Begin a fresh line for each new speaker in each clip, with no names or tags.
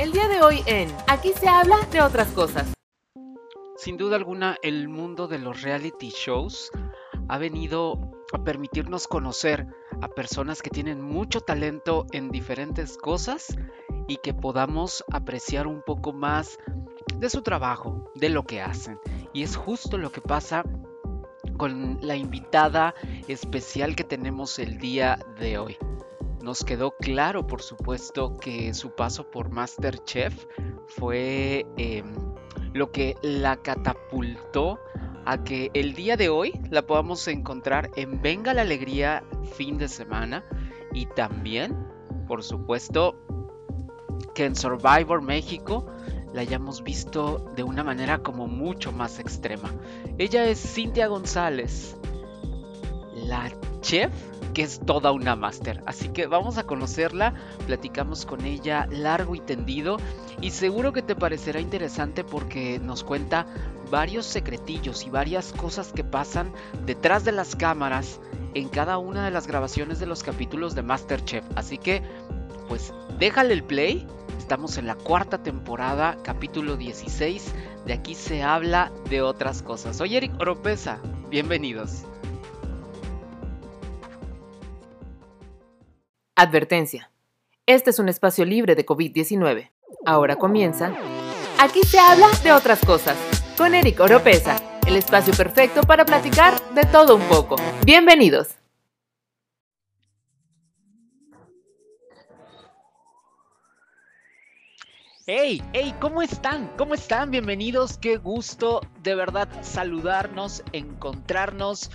El día de hoy en Aquí se habla de otras cosas.
Sin duda alguna, el mundo de los reality shows ha venido a permitirnos conocer a personas que tienen mucho talento en diferentes cosas y que podamos apreciar un poco más de su trabajo, de lo que hacen. Y es justo lo que pasa con la invitada especial que tenemos el día de hoy. Nos quedó claro, por supuesto, que su paso por Masterchef fue em, lo que la catapultó a que el día de hoy la podamos encontrar en Venga la Alegría fin de semana y también, por supuesto, que en Survivor México la hayamos visto de una manera como mucho más extrema. Ella es Cintia González, la chef que es toda una máster. Así que vamos a conocerla, platicamos con ella largo y tendido y seguro que te parecerá interesante porque nos cuenta varios secretillos y varias cosas que pasan detrás de las cámaras en cada una de las grabaciones de los capítulos de Masterchef. Así que, pues déjale el play. Estamos en la cuarta temporada, capítulo 16. De aquí se habla de otras cosas. Soy Eric Oropesa. Bienvenidos.
Advertencia. Este es un espacio libre de COVID-19. Ahora comienza. Aquí se habla de otras cosas. Con Eric Oropesa, el espacio perfecto para platicar de todo un poco. Bienvenidos.
Hey, hey, ¿cómo están? ¿Cómo están? Bienvenidos. Qué gusto de verdad saludarnos, encontrarnos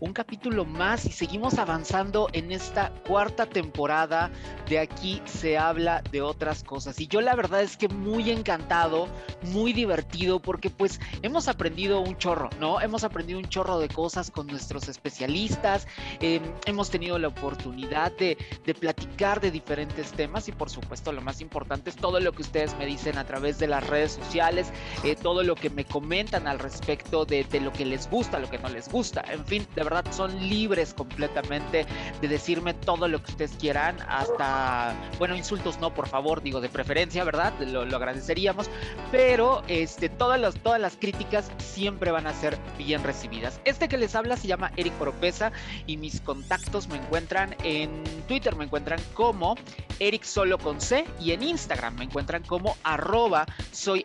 un capítulo más y seguimos avanzando en esta cuarta temporada de aquí se habla de otras cosas. Y yo la verdad es que muy encantado, muy divertido, porque pues hemos aprendido un chorro, ¿no? Hemos aprendido un chorro de cosas con nuestros especialistas, em, hemos tenido la oportunidad de, platicar de diferentes temas y por supuesto lo más importante es todo lo que ustedes me dicen a través de las redes sociales, eh, todo lo que me comentan al respecto de, de lo que les gusta, lo que no les gusta, en fin, de verdad son libres completamente de decirme todo lo que ustedes quieran, hasta, bueno, insultos no, por favor, digo, de preferencia, ¿verdad? Lo, agradeceríamos, pero este, todas, las, todas las críticas siempre van a ser bien recibidas. Este que les habla se llama Eric Oropesa y mis contactos me encuentran en Twitter, me encuentran como Eric Solo con C y en Instagram me encuentran como arroba soy.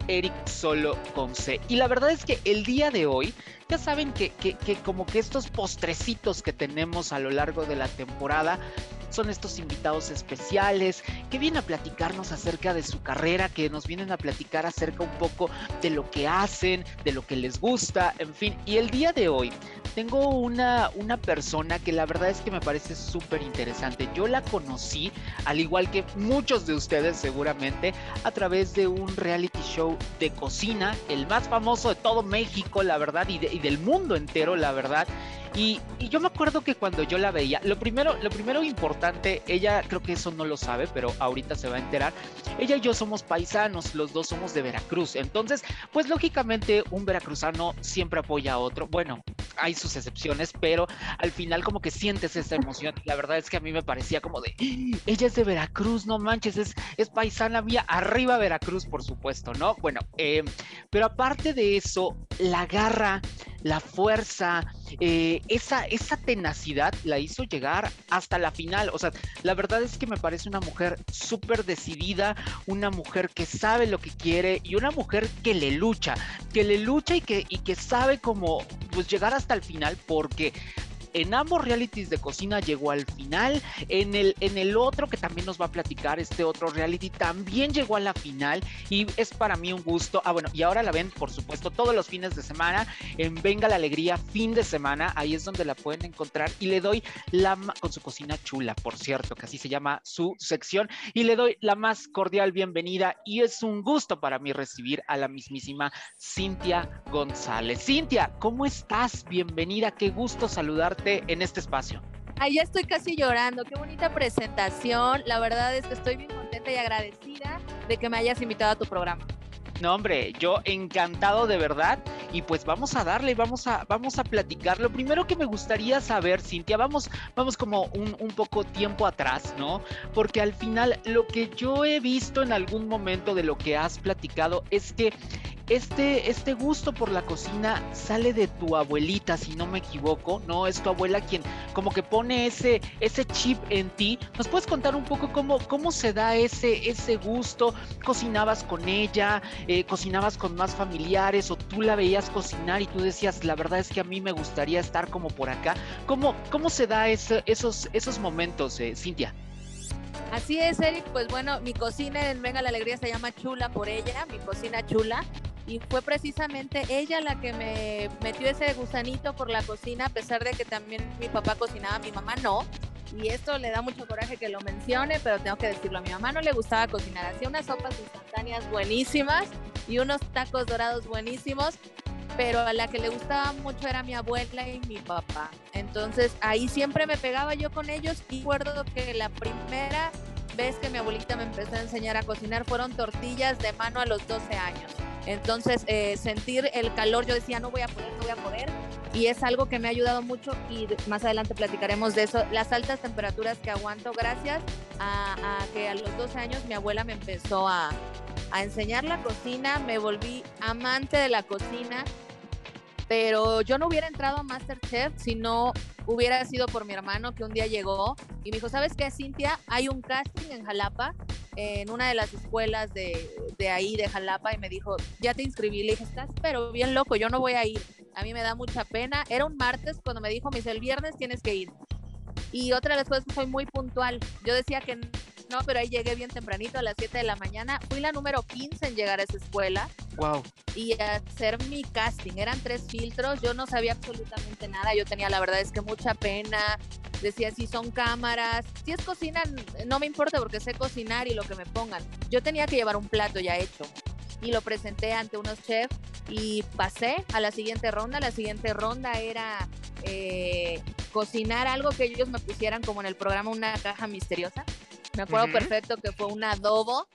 Y la verdad es que el día de hoy ya saben que, que, que, como que estos postrecitos que tenemos a lo largo de la temporada son estos invitados especiales que vienen a platicarnos acerca de su carrera, que nos vienen a platicar acerca un poco de lo que hacen, de lo que les gusta, en fin. Y el día de hoy tengo una, una persona que la verdad es que me parece súper interesante. Yo la conocí, al igual que muchos de ustedes seguramente, a través de un reality show de cocina, el más famoso de todo México, la verdad, y, y del mundo entero, la verdad. Y, yo me acuerdo que cuando yo la veía, lo primero, lo primero importante, ella creo que eso no lo sabe, pero ahorita se va a enterar. Ella y yo somos paisanos, los dos somos de Veracruz. Entonces, pues lógicamente un veracruzano siempre apoya a otro. Bueno, hay sus excepciones, pero al final como que sientes esa emoción. La verdad es que a mí me parecía como de, ella es de Veracruz, no manches, es, es paisana mía, arriba Veracruz, por supuesto, ¿no? Bueno, eh, pero aparte de eso, la garra, la fuerza, eh, esa, esa tenacidad la hizo llegar hasta la final. O sea, la verdad es que me parece una mujer súper decidida, una mujer que sabe lo que quiere y una mujer que le lucha, que le lucha y que, y que sabe cómo pues, llegar hasta el final porque en ambos realities de cocina llegó al final. En el, en el otro que también nos va a platicar, este otro reality, también llegó a la final. Y es para mí un gusto. Ah, bueno, y ahora la ven, por supuesto, todos los fines de semana en Venga la Alegría, fin de semana. Ahí es donde la pueden encontrar. Y le doy la con su cocina chula, por cierto, que así se llama su sección. Y le doy la más cordial bienvenida. Y es un gusto para mí recibir a la mismísima Cintia González. Cintia, ¿cómo estás? Bienvenida, qué gusto saludarte en este espacio.
Ay, ya estoy casi llorando. Qué bonita presentación. La verdad es que estoy bien contenta y agradecida de que me hayas invitado a tu programa.
No, hombre, yo encantado de verdad. Y pues vamos a darle, vamos a, vamos a platicar. Lo primero que me gustaría saber, Cintia, vamos, vamos como un, un poco tiempo atrás, ¿no? Porque al final lo que yo he visto en algún momento de lo que has platicado es que este, este gusto por la cocina sale de tu abuelita, si no me equivoco, ¿no? Es tu abuela quien como que pone ese, ese chip en ti. ¿Nos puedes contar un poco cómo, cómo se da ese, ese gusto? ¿Cocinabas con ella? Eh, ¿Cocinabas con más familiares? ¿O tú la veías cocinar y tú decías, la verdad es que a mí me gustaría estar como por acá? ¿Cómo, cómo se da ese, esos, esos momentos, eh, Cintia?
Así es, Eric. Pues bueno, mi cocina en Venga la Alegría se llama Chula por ella, mi cocina chula y fue precisamente ella la que me metió ese gusanito por la cocina, a pesar de que también mi papá cocinaba, mi mamá no. Y esto le da mucho coraje que lo mencione, pero tengo que decirlo, a mi mamá no le gustaba cocinar, hacía unas sopas instantáneas buenísimas y unos tacos dorados buenísimos, pero a la que le gustaba mucho era mi abuela y mi papá. Entonces ahí siempre me pegaba yo con ellos y recuerdo que la primera vez que mi abuelita me empezó a enseñar a cocinar fueron tortillas de mano a los 12 años. Entonces, eh, sentir el calor, yo decía, no voy a poder, no voy a poder. Y es algo que me ha ayudado mucho y más adelante platicaremos de eso. Las altas temperaturas que aguanto gracias a, que a los 12 años mi abuela me empezó a, a enseñar la cocina, me volví amante de la cocina pero yo no hubiera entrado a Masterchef si no hubiera sido por mi hermano que un día llegó y me dijo, ¿sabes qué, Cintia? Hay un casting en Jalapa, en una de las escuelas de, de ahí, de Jalapa, y me dijo, ya te inscribí. Le dije, estás pero bien loco, yo no voy a ir. A mí me da mucha pena. Era un martes cuando me dijo, me dice, el viernes tienes que ir. Y otra de las cosas soy muy puntual. Yo decía que no, pero ahí llegué bien tempranito a las 7 de la mañana. Fui la número 15 en llegar a esa escuela.
Wow.
Y hacer mi casting. Eran tres filtros. Yo no sabía absolutamente nada. Yo tenía, la verdad es que mucha pena. Decía si son cámaras. Si es cocina, no me importa porque sé cocinar y lo que me pongan. Yo tenía que llevar un plato ya hecho. Y lo presenté ante unos chefs y pasé a la siguiente ronda. La siguiente ronda era eh, cocinar algo que ellos me pusieran como en el programa una caja misteriosa. Me acuerdo perfecto que fue un adobo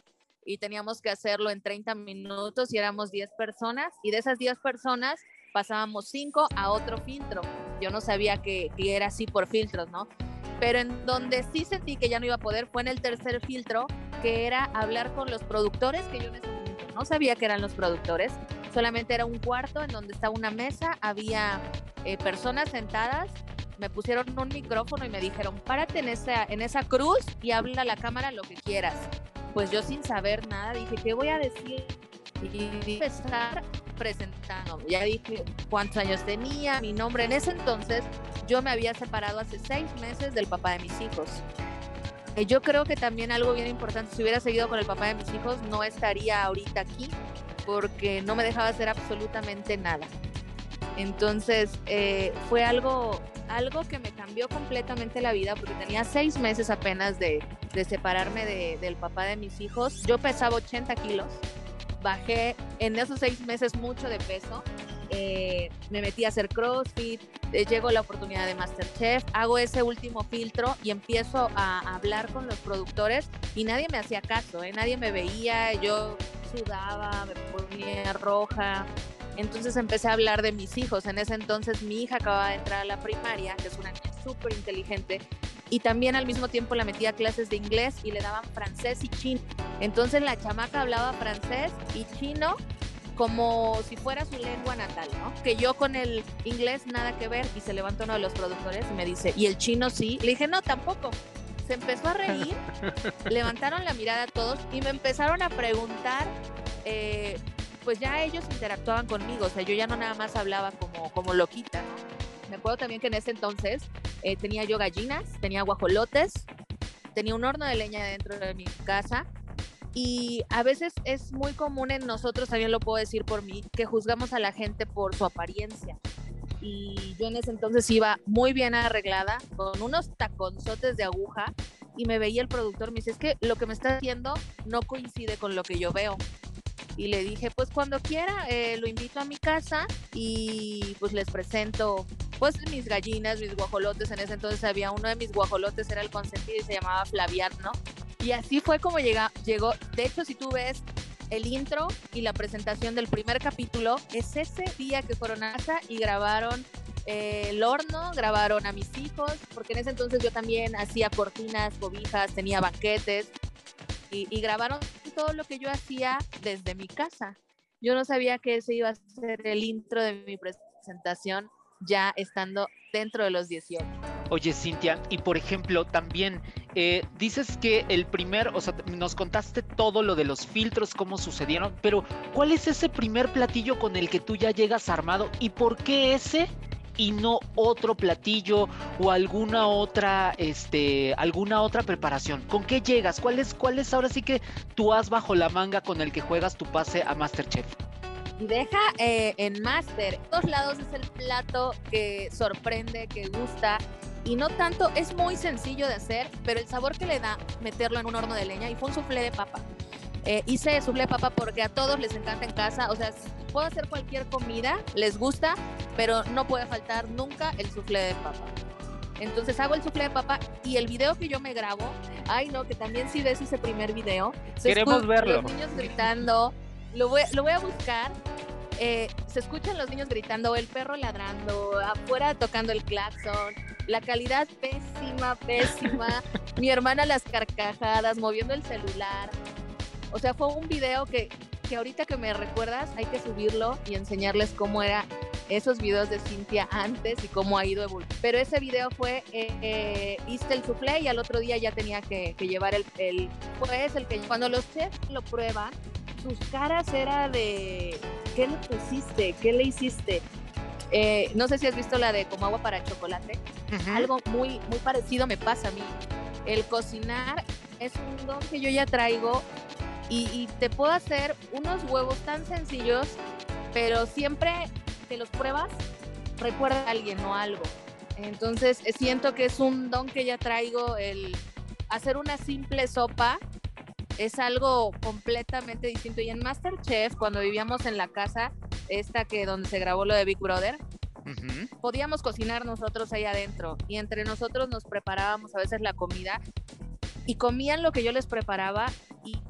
y teníamos que hacerlo en 30 minutos y éramos 10 personas y de esas 10 personas pasábamos 5 a otro filtro. Yo no sabía que, que, era así por filtros, ¿no? Pero en donde sí sentí que ya no iba a poder fue en el tercer filtro, que era hablar con los productores, que yo en ese momento no sabía que eran los productores, solamente era un cuarto en donde estaba una mesa, había eh, personas sentadas me pusieron un micrófono y me dijeron, párate en esa, en esa cruz y habla a la cámara lo que quieras. Pues yo sin saber nada dije, ¿qué voy a decir? Y empezar presentando. Ya dije cuántos años tenía, mi nombre. En ese entonces yo me había separado hace seis meses del papá de mis hijos. Eh, yo creo que también algo bien importante, si hubiera seguido con el papá de mis hijos, no estaría ahorita aquí porque no me dejaba hacer absolutamente nada. Entonces eh, fue algo algo que me cambió completamente la vida porque tenía seis meses apenas de, separarme de, del papá de mis hijos. Yo pesaba 80 kilos, bajé en esos seis meses mucho de peso. Eh, me metí a hacer CrossFit, eh, llegó la oportunidad de Masterchef, hago ese último filtro y empiezo a hablar con los productores y nadie me hacía caso, ¿eh? nadie me veía, yo sudaba, me ponía roja, entonces empecé a hablar de mis hijos. En ese entonces mi hija acababa de entrar a la primaria, que es una niña súper inteligente, y también al mismo tiempo la metía a clases de inglés y le daban francés y chino. Entonces la chamaca hablaba francés y chino como si fuera su lengua natal, ¿no? Que yo con el inglés nada que ver y se levanta uno de los productores y me dice, ¿y el chino sí? Le dije, no, tampoco. Se empezó a reír, levantaron la mirada todos y me empezaron a preguntar eh, pues ya ellos interactuaban conmigo, o sea, yo ya no nada más hablaba como, como loquita, ¿no? Me acuerdo también que en ese entonces eh, tenía yo gallinas, tenía guajolotes, tenía un horno de leña dentro de mi casa y a veces es muy común en nosotros, también lo puedo decir por mí, que juzgamos a la gente por su apariencia. Y yo en ese entonces iba muy bien arreglada, con unos taconzotes de aguja, y me veía el productor, me dice, es que lo que me está haciendo no coincide con lo que yo veo y le dije, pues cuando quiera, eh, lo invito a mi casa y pues les presento pues mis gallinas, mis guajolotes. En ese entonces había uno de mis guajolotes, era el consentido y se llamaba Flaviano. Y así fue como llega, llegó. De hecho, si tú ves el intro y la presentación del primer capítulo es ese día que fueron a casa y grabaron eh, el horno, grabaron a mis hijos, porque en ese entonces yo también hacía cortinas, cobijas, tenía banquetes y, y grabaron todo lo que yo hacía desde mi casa. Yo no sabía que ese iba a ser el intro de mi presentación ya estando dentro de los 18.
Oye, Cintia, y por ejemplo, también eh, dices que el primer, o sea, nos contaste todo lo de los filtros, cómo sucedieron, pero ¿cuál es ese primer platillo con el que tú ya llegas armado y por qué ese y no otro platillo o alguna otra, este, alguna otra preparación? ¿Con qué llegas? ¿Cuál es, cuál es ahora sí que tú has bajo la manga con el que juegas tu pase a Masterchef?
Deja eh, en Master, todos lados es el plato que sorprende, que gusta. Y no tanto, es muy sencillo de hacer, pero el sabor que le da meterlo en un horno de leña y fue un soufflé de papa. Eh, hice de papa porque a todos les encanta en casa, o sea, puedo hacer cualquier comida, les gusta, pero no puede faltar nunca el soufflé de papa. Entonces hago el soufflé de papa y el video que yo me grabo, ay no, que también si ves ese primer video,
queremos verlo.
Los niños gritando, lo voy, lo voy a buscar. Eh, se escuchan los niños gritando, el perro ladrando, afuera tocando el claxon, la calidad pésima, pésima, mi hermana las carcajadas, moviendo el celular. O sea, fue un video que, que ahorita que me recuerdas hay que subirlo y enseñarles cómo era esos videos de Cintia antes y cómo ha ido evolucionando. Pero ese video fue, eh, eh, hice el soufflé y al otro día ya tenía que, que llevar el, el, pues el que cuando los chefs lo prueban, sus caras era de, ¿qué le pusiste? ¿Qué le hiciste? Eh, no sé si has visto la de como agua para chocolate. -huh. Algo muy, muy parecido me pasa a mí. El cocinar es un don que yo ya traigo y, y te puedo hacer unos huevos tan sencillos, pero siempre que los pruebas, recuerda a alguien o algo. Entonces siento que es un don que ya traigo el hacer una simple sopa es algo completamente distinto. Y en Masterchef, cuando vivíamos en la casa, esta que donde se grabó lo de Big Brother, uh -huh. podíamos cocinar nosotros ahí adentro y entre nosotros nos preparábamos a veces la comida y comían lo que yo les preparaba y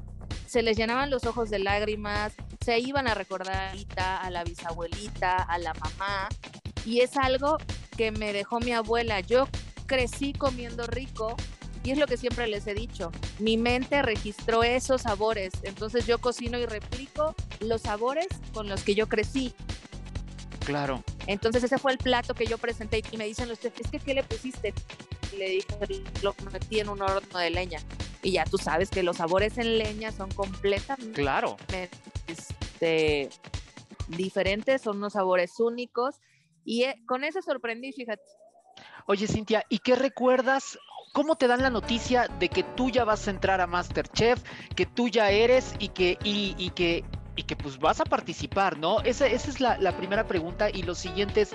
se les llenaban los ojos de lágrimas, se iban a recordar a la bisabuelita, a la mamá y es algo que me dejó mi abuela. Yo crecí comiendo rico y es lo que siempre les he dicho, mi mente registró esos sabores, entonces yo cocino y replico los sabores con los que yo crecí.
Claro.
Entonces ese fue el plato que yo presenté y me dicen los chefs, es que ¿qué le pusiste? Y le dije, lo metí en un horno de leña. Y ya tú sabes que los sabores en leña son completamente
claro.
este, diferentes, son unos sabores únicos. Y eh, con eso sorprendí, fíjate.
Oye, Cintia, ¿y qué recuerdas ¿Cómo te dan la noticia de que tú ya vas a entrar a Masterchef, que tú ya eres y que, y, y que, y que pues vas a participar, ¿no? Esa, esa es la, la, primera pregunta y lo siguiente es,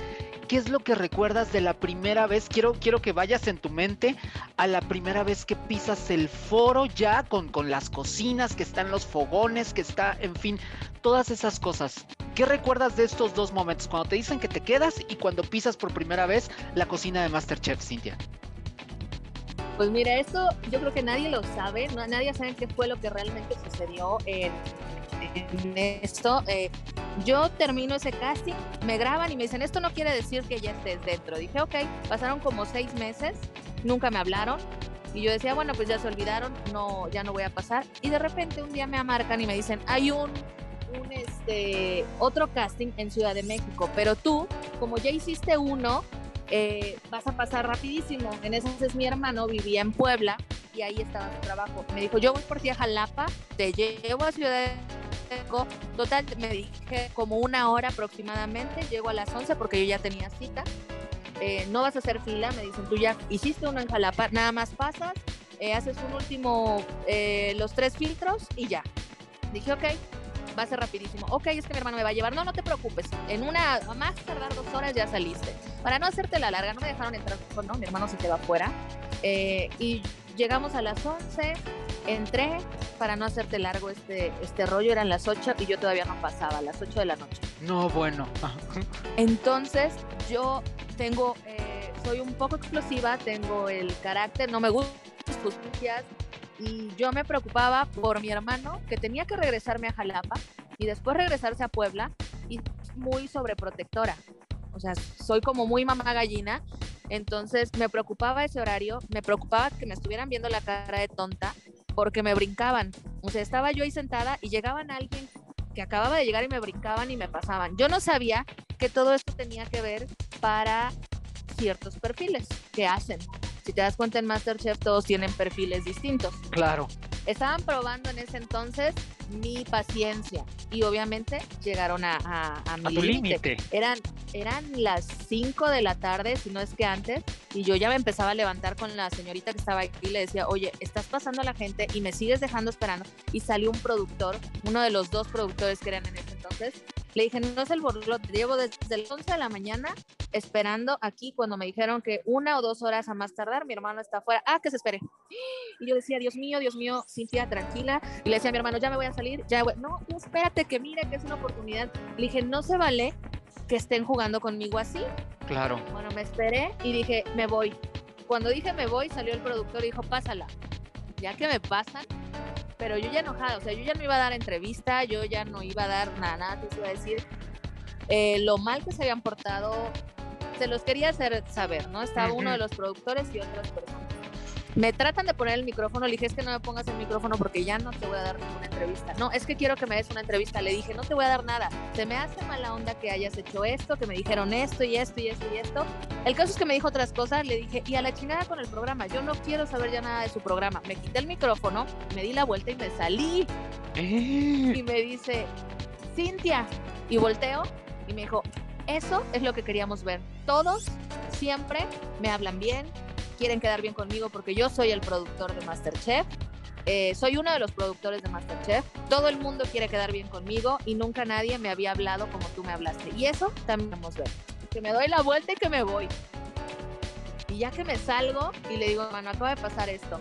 ¿qué es lo que recuerdas de la primera vez? Quiero, quiero que vayas en tu mente a la primera vez que pisas el foro ya con, con las cocinas, que están los fogones, que está, en fin, todas esas cosas. ¿Qué recuerdas de estos dos momentos? Cuando te dicen que te quedas y cuando pisas por primera vez la cocina de Masterchef, Cintia.
Pues mira, esto yo creo que nadie lo sabe, no, nadie sabe qué fue lo que realmente sucedió en, en esto. Eh, yo termino ese casting, me graban y me dicen, esto no quiere decir que ya estés dentro. Dije, ok, pasaron como seis meses, nunca me hablaron. Y yo decía, bueno, pues ya se olvidaron, no, ya no voy a pasar. Y de repente un día me amarcan y me dicen, hay un, un este, otro casting en Ciudad de México, pero tú, como ya hiciste uno, eh, vas a pasar rapidísimo. En ese entonces mi hermano vivía en Puebla y ahí estaba su trabajo. Me dijo, yo voy por ti a Jalapa, te llevo a Ciudad de México. Total, me dije como una hora aproximadamente, llego a las 11 porque yo ya tenía cita. Eh, no vas a hacer fila, me dicen, tú ya hiciste uno en Jalapa, nada más pasas, eh, haces un último, eh, los tres filtros y ya. Dije, ok, va a ser rapidísimo. Ok, es que mi hermano me va a llevar. No, no te preocupes. En una, más tardar dos horas ya saliste. Para no hacerte la larga, no me dejaron entrar, no, mi hermano se quedó afuera. Eh, y llegamos a las 11, entré, para no hacerte largo este, este rollo, eran las 8 y yo todavía no pasaba, a las 8 de la noche.
No, bueno.
Entonces, yo tengo, eh, soy un poco explosiva, tengo el carácter, no me gustan las justicias, y yo me preocupaba por mi hermano que tenía que regresarme a Jalapa y después regresarse a Puebla y muy sobreprotectora. O sea, soy como muy mamá gallina. Entonces me preocupaba ese horario, me preocupaba que me estuvieran viendo la cara de tonta porque me brincaban. O sea, estaba yo ahí sentada y llegaban alguien que acababa de llegar y me brincaban y me pasaban. Yo no sabía que todo esto tenía que ver para ciertos perfiles que hacen. Si te das cuenta en Masterchef todos tienen perfiles distintos.
Claro.
Estaban probando en ese entonces mi paciencia y obviamente llegaron a, a, a mi límite. Eran, eran las 5 de la tarde, si no es que antes, y yo ya me empezaba a levantar con la señorita que estaba aquí y le decía, oye, estás pasando a la gente y me sigues dejando esperando. Y salió un productor, uno de los dos productores que eran en ese entonces, le dije, no es el borlote, llevo desde las 11 de la mañana esperando aquí cuando me dijeron que una o dos horas a más tardar, mi hermano está afuera, ah, que se espere. Y yo decía, Dios mío, Dios mío, Cintia, tranquila. Y le decía a mi hermano, ya me voy a salir, ya voy. No, espérate, que mire que es una oportunidad. Le dije, no se vale que estén jugando conmigo así.
Claro.
Bueno, me esperé y dije, me voy. Cuando dije me voy, salió el productor y dijo, pásala. Ya que me pasan, pero yo ya enojada, o sea, yo ya no iba a dar entrevista, yo ya no iba a dar nada, nada, te iba a decir eh, lo mal que se habían portado, se los quería hacer saber, ¿no? Estaba uno de los productores y otras personas. Me tratan de poner el micrófono, le dije, es que no me pongas el micrófono porque ya no te voy a dar ninguna entrevista. No, es que quiero que me des una entrevista. Le dije, no te voy a dar nada. Se me hace mala onda que hayas hecho esto, que me dijeron esto y esto y esto y esto. El caso es que me dijo otras cosas, le dije, y a la chingada con el programa, yo no quiero saber ya nada de su programa. Me quité el micrófono, me di la vuelta y me salí.
Eh.
Y me dice, Cintia, y volteo y me dijo, eso es lo que queríamos ver. Todos siempre me hablan bien, quieren quedar bien conmigo porque yo soy el productor de Masterchef. Eh, soy uno de los productores de Masterchef. Todo el mundo quiere quedar bien conmigo y nunca nadie me había hablado como tú me hablaste. Y eso también vamos a ver. Que me doy la vuelta y que me voy. Y ya que me salgo y le digo, mano, acaba de pasar esto.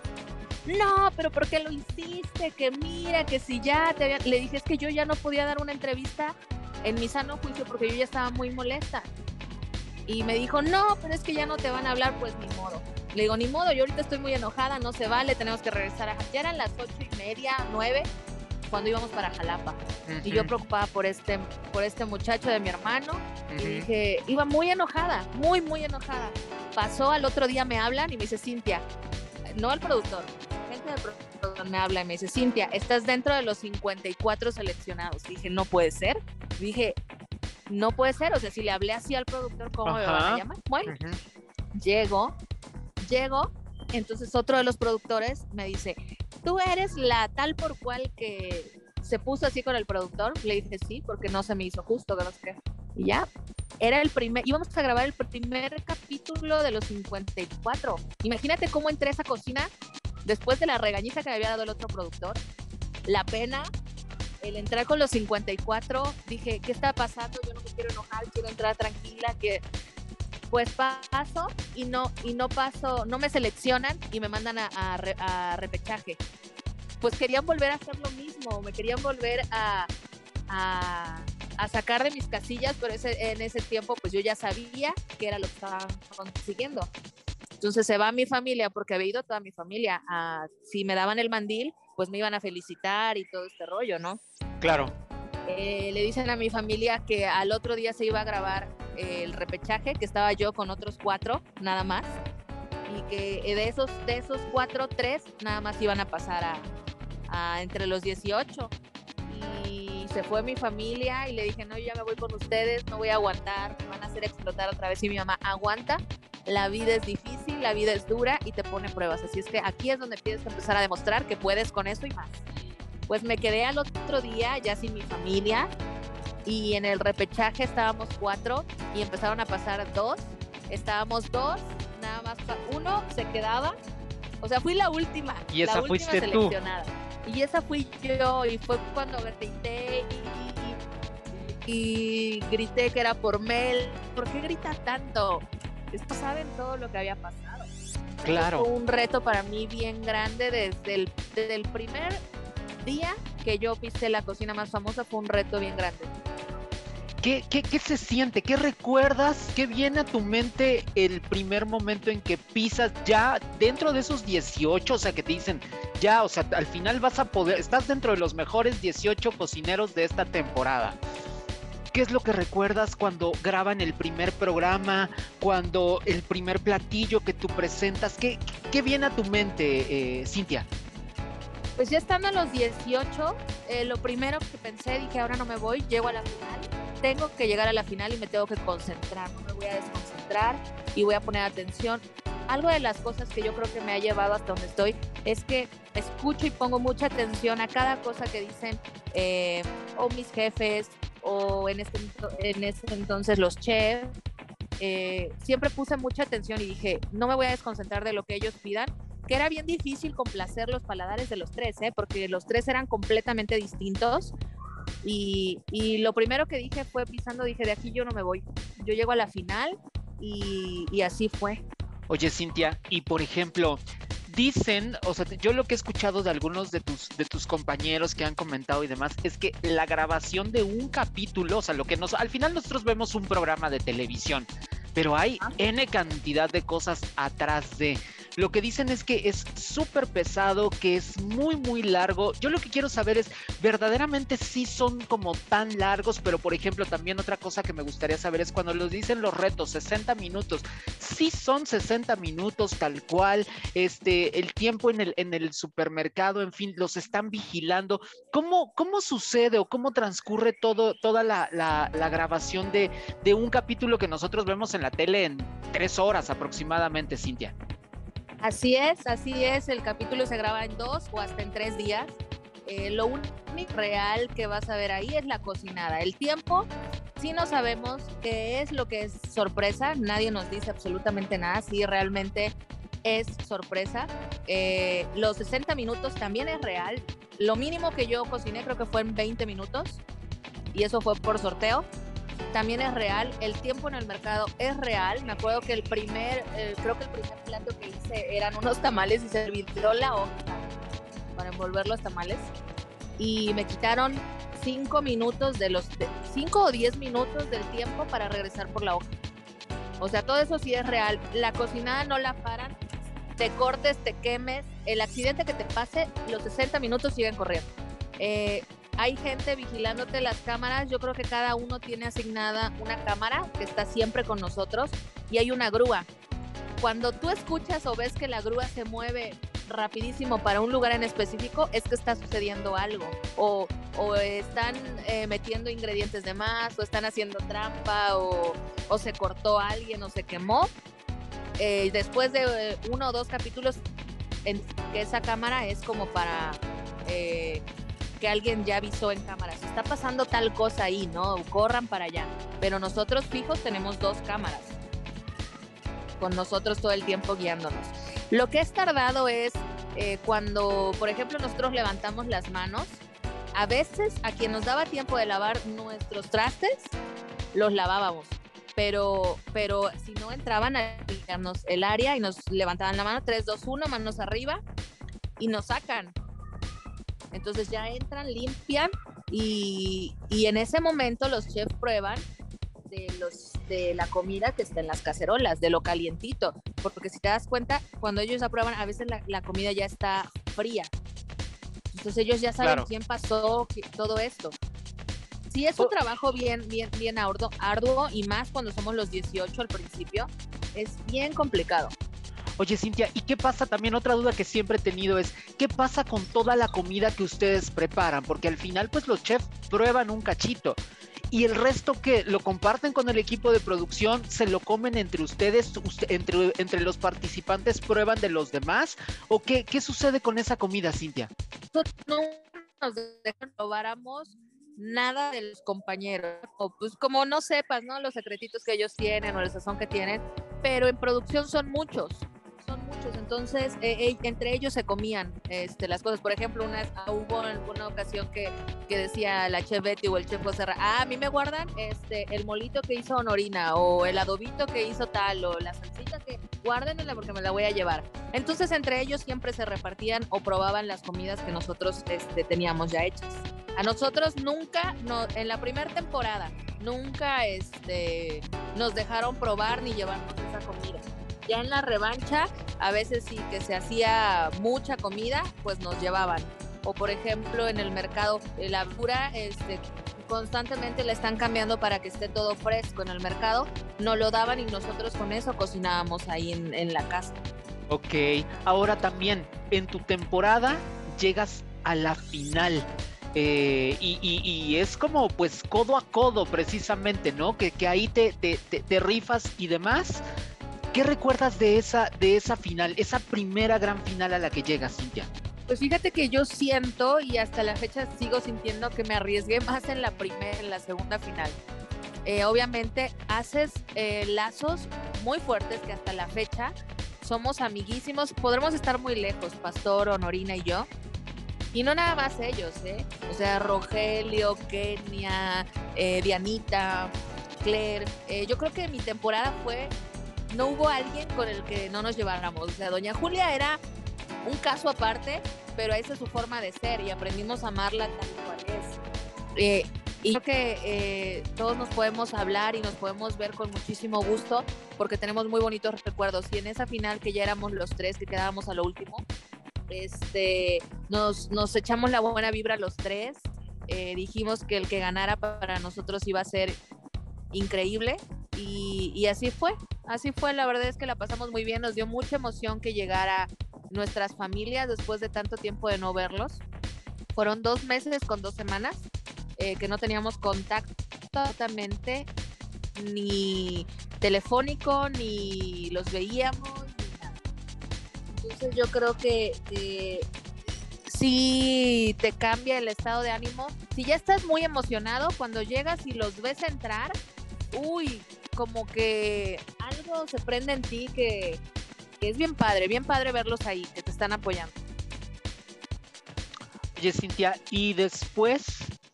No, pero ¿por qué lo hiciste? Que mira, que si ya te había... Le dije, es que yo ya no podía dar una entrevista en mi sano juicio porque yo ya estaba muy molesta. Y me dijo, no, pero es que ya no te van a hablar, pues ni modo. Le digo, ni modo, yo ahorita estoy muy enojada, no se vale, tenemos que regresar a... Ya eran las ocho y media, nueve, cuando íbamos para Jalapa. Y yo preocupada por este, por este muchacho de mi hermano. Y dije, iba muy enojada, muy, muy enojada. Pasó, al otro día me hablan y me dice, Cintia, no el productor, gente del productor me habla y me dice, Cintia, estás dentro de los 54 seleccionados. dije, no puede ser. dije, no puede ser. O sea, si le hablé así al productor, ¿cómo me van a llamar? Bueno, llego, llego, entonces otro de los productores me dice, tú eres la tal por cual que se puso así con el productor. Le dije sí, porque no se me hizo justo, que no sé qué. Y ya, era el primer, íbamos a grabar el primer capítulo de los 54. Imagínate cómo entré a esa cocina después de la regañiza que me había dado el otro productor. La pena, el entrar con los 54, dije, ¿qué está pasando? Yo no me quiero enojar, quiero entrar tranquila, que pues paso y no, y no paso, no me seleccionan y me mandan a, a, re, a repechaje. Pues querían volver a hacer lo mismo, me querían volver a, a, a sacar de mis casillas, pero ese, en ese tiempo pues yo ya sabía que era lo que estaban consiguiendo. Entonces se va mi familia, porque había ido toda mi familia, a, si me daban el mandil, pues me iban a felicitar y todo este rollo, ¿no?
Claro.
Eh, le dicen a mi familia que al otro día se iba a grabar el repechaje, que estaba yo con otros cuatro, nada más, y que de esos, de esos cuatro, tres nada más iban a pasar a, a entre los 18. Y se fue mi familia y le dije, no, yo ya me voy con ustedes, no voy a aguantar, me van a hacer explotar otra vez. Y mi mamá, aguanta, la vida es difícil, la vida es dura y te pone pruebas. Así es que aquí es donde tienes que empezar a demostrar que puedes con eso y más. Pues me quedé al otro día ya sin mi familia, y en el repechaje estábamos cuatro y empezaron a pasar dos. Estábamos dos, nada más uno se quedaba. O sea, fui la última.
Y esa
la última
fuiste
seleccionada. tú. Y esa fui yo y fue cuando grité y, y, grité que era por Mel. ¿Por qué grita tanto? Esto saben todo lo que había pasado.
Claro.
Fue un reto para mí bien grande desde el, desde el primer día que yo pisé la cocina más famosa, fue un reto bien grande.
¿Qué, qué, qué se siente? ¿Qué recuerdas? ¿Qué viene a tu mente el primer momento en que pisas ya dentro de esos 18? O sea, que te dicen, ya, o sea, al final vas a poder, estás dentro de los mejores 18 cocineros de esta temporada. ¿Qué es lo que recuerdas cuando graban el primer programa, cuando el primer platillo que tú presentas? ¿Qué, qué viene a tu mente, eh, Cintia?
Pues ya estando en los 18, eh, lo primero que pensé, dije, ahora no me voy, llego a la final, tengo que llegar a la final y me tengo que concentrar, no me voy a desconcentrar y voy a poner atención. Algo de las cosas que yo creo que me ha llevado hasta donde estoy es que escucho y pongo mucha atención a cada cosa que dicen eh, o mis jefes o en este, en ese entonces los chefs. Eh, siempre puse mucha atención y dije, no me voy a desconcentrar de lo que ellos pidan, que era bien difícil complacer los paladares de los tres, ¿eh? porque los tres eran completamente distintos. Y, y, lo primero que dije fue pisando, dije, de aquí yo no me voy. Yo llego a la final y, y así fue.
Oye, Cintia, y por ejemplo, dicen, o sea, yo lo que he escuchado de algunos de tus, de tus compañeros que han comentado y demás, es que la grabación de un capítulo, o sea, lo que nos, al final nosotros vemos un programa de televisión, pero hay N cantidad de cosas atrás de. Lo que dicen es que es súper pesado, que es muy, muy largo. Yo lo que quiero saber es, verdaderamente sí son como tan largos, pero por ejemplo, también otra cosa que me gustaría saber es cuando los dicen los retos, 60 minutos, sí son 60 minutos tal cual, este, el tiempo en el, en el supermercado, en fin, los están vigilando. ¿Cómo, cómo sucede o cómo transcurre todo, toda la, la, la grabación de, de un capítulo que nosotros vemos en la tele en tres horas aproximadamente, Cintia?
Así es, así es. El capítulo se graba en dos o hasta en tres días. Eh, lo único real que vas a ver ahí es la cocinada. El tiempo, sí no sabemos qué es lo que es sorpresa. Nadie nos dice absolutamente nada. Sí, realmente es sorpresa. Eh, los 60 minutos también es real. Lo mínimo que yo cociné creo que fue en 20 minutos. Y eso fue por sorteo también es real, el tiempo en el mercado es real. Me acuerdo que el primer, eh, creo que el primer plato que hice eran unos tamales y servidó la hoja para envolver los tamales. Y me quitaron cinco minutos de los, cinco o diez minutos del tiempo para regresar por la hoja. O sea, todo eso sí es real. La cocinada no la paran, te cortes, te quemes, el accidente que te pase, los 60 minutos siguen corriendo. Eh, hay gente vigilándote las cámaras. Yo creo que cada uno tiene asignada una cámara que está siempre con nosotros y hay una grúa. Cuando tú escuchas o ves que la grúa se mueve rapidísimo para un lugar en específico, es que está sucediendo algo. O, o están eh, metiendo ingredientes de más, o están haciendo trampa, o, o se cortó alguien, o se quemó. Eh, después de eh, uno o dos capítulos, en que esa cámara es como para eh, que alguien ya avisó en cámaras, está pasando tal cosa ahí, ¿no? Corran para allá. Pero nosotros fijos tenemos dos cámaras con nosotros todo el tiempo guiándonos. Lo que es tardado es eh, cuando, por ejemplo, nosotros levantamos las manos, a veces a quien nos daba tiempo de lavar nuestros trastes, los lavábamos. Pero, pero si no entraban a el área y nos levantaban la mano, 3, 2, 1, manos arriba, y nos sacan. Entonces ya entran, limpian y, y en ese momento los chefs prueban de, los, de la comida que está en las cacerolas, de lo calientito. Porque si te das cuenta, cuando ellos aprueban, a veces la, la comida ya está fría. Entonces ellos ya saben
Claro.
quién pasó, todo esto. Sí, es un
Oh.
trabajo bien, bien, bien arduo, arduo y más cuando somos los 18 al principio. Es bien complicado.
Oye, Cintia, ¿y qué pasa? También otra duda que siempre he tenido es, ¿qué pasa con toda la comida que ustedes preparan? Porque al final, pues los chefs prueban un cachito. Y el resto que lo comparten con el equipo de producción, se lo comen entre ustedes, usted- entre, los participantes prueban de los demás, o qué, qué sucede con esa comida, Cintia?
Nosotros no nos dejan robáramos nada de los compañeros. O pues como no sepas, ¿no? Los secretitos que ellos tienen o el sazón que tienen, pero en producción son muchos. Son muchos, entonces eh, eh, entre ellos se comían este, las cosas. Por ejemplo, una, ah, hubo en alguna ocasión que, decía la chef Betty o el chef José ah, a mí me guardan este, el molito que hizo Honorina o el adobito que hizo tal o la salsita que guárdenmela porque me la voy a llevar. Entonces entre ellos siempre se repartían o probaban las comidas que nosotros este, teníamos ya hechas. A nosotros nunca, en la primera temporada, nunca este, nos dejaron probar ni llevarnos esa comida. Ya en la revancha, a veces sí que se hacía mucha comida, pues nos llevaban. O por ejemplo, en el mercado, la pura, este, constantemente la están cambiando para que esté todo fresco en el mercado. No lo daban y nosotros con eso cocinábamos ahí en, la casa.
Ok, ahora también en tu temporada llegas a la final. Eh, y, es como pues codo a codo precisamente, ¿no? Que, que ahí te, te, te, te, rifas y demás. ¿Qué recuerdas de esa, de esa final, esa primera gran final a la que llegas, Cintia?
Pues fíjate que yo siento y hasta la fecha sigo sintiendo que me arriesgué más en la primera, en la segunda final. Eh, obviamente haces eh, lazos muy fuertes que hasta la fecha somos amiguísimos, podremos estar muy lejos, Pastor, Honorina y yo, y no nada más ellos, ¿eh? O sea, Rogelio, Kenia, eh, Dianita, Claire. Yo creo que mi temporada fue, no hubo alguien con el que no nos lleváramos. O sea, Doña Julia era un caso aparte, pero esa es su forma de ser y aprendimos a amarla tal cual es. Eh, y creo que eh, todos nos podemos hablar y nos podemos ver con muchísimo gusto porque tenemos muy bonitos recuerdos. Y en esa final que ya éramos los tres, que quedábamos a lo último, este, nos, nos echamos la buena vibra los tres. Eh, dijimos que el que ganara para nosotros iba a ser increíble y, y, así fue, así fue, la verdad es que la pasamos muy bien, nos dio mucha emoción que llegara nuestras familias después de tanto tiempo de no verlos. Fueron dos meses con dos semanas eh, que no teníamos contacto totalmente, ni telefónico, ni los veíamos, entonces yo creo que eh, sí te cambia el estado de ánimo. Si ya estás muy emocionado, cuando llegas y los ves entrar, uy, como que algo se prende en ti que, es bien padre, bien padre verlos ahí, que te están apoyando.
Oye, Cintia, y después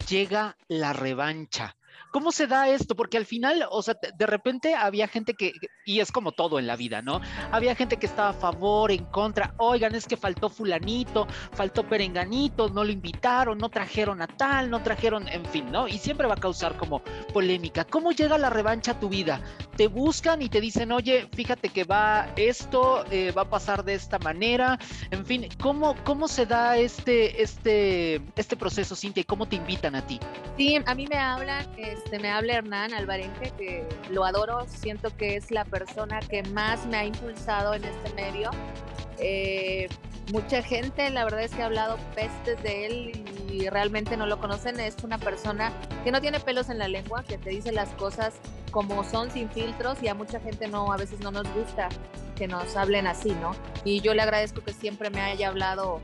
llega la revancha. ¿Cómo se da esto? Porque al final, o sea, de repente había gente que, y es como todo en la vida, ¿no? Había gente que estaba a favor, en contra, oigan, es que faltó fulanito, faltó perenganito, no lo invitaron, no trajeron a tal, no trajeron, en fin, ¿no? Y siempre va a causar como polémica. ¿Cómo llega la revancha a tu vida? Te buscan y te dicen, oye, fíjate que va esto, eh, va a pasar de esta manera, en fin, ¿cómo, cómo se da este, este, este proceso, Cintia, cómo te invitan a ti?
Sí, a mí me hablan, este, me habla Hernán Alvarenque, que lo adoro, siento que es la persona que más me ha impulsado en este medio. Eh, mucha gente, la verdad es que ha hablado pestes de él y realmente no lo conocen. Es una persona que no tiene pelos en la lengua, que te dice las cosas como son, sin filtros, y a mucha gente no, a veces no nos gusta que nos hablen así, ¿no? Y yo le agradezco que siempre me haya hablado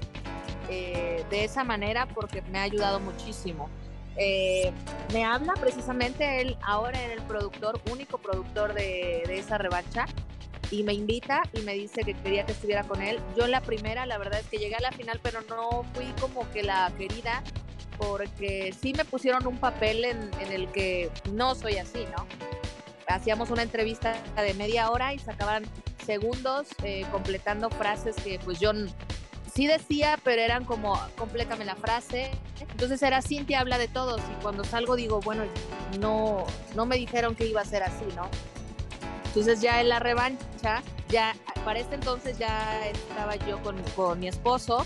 eh, de esa manera porque me ha ayudado muchísimo. Eh, me habla precisamente él, ahora era el productor, único productor de, esa revancha, y me invita y me dice que quería que estuviera con él. Yo en la primera, la verdad es que llegué a la final, pero no fui como que la querida, porque sí me pusieron un papel en, en el que no soy así, ¿no? Hacíamos una entrevista de media hora y sacaban segundos eh, completando frases que pues yo sí decía, pero eran como, complétame la frase. Entonces era Cintia habla de todos y cuando salgo digo, bueno, no, no me dijeron que iba a ser así, ¿no? Entonces ya en la revancha, ya para este entonces ya estaba yo con, con mi esposo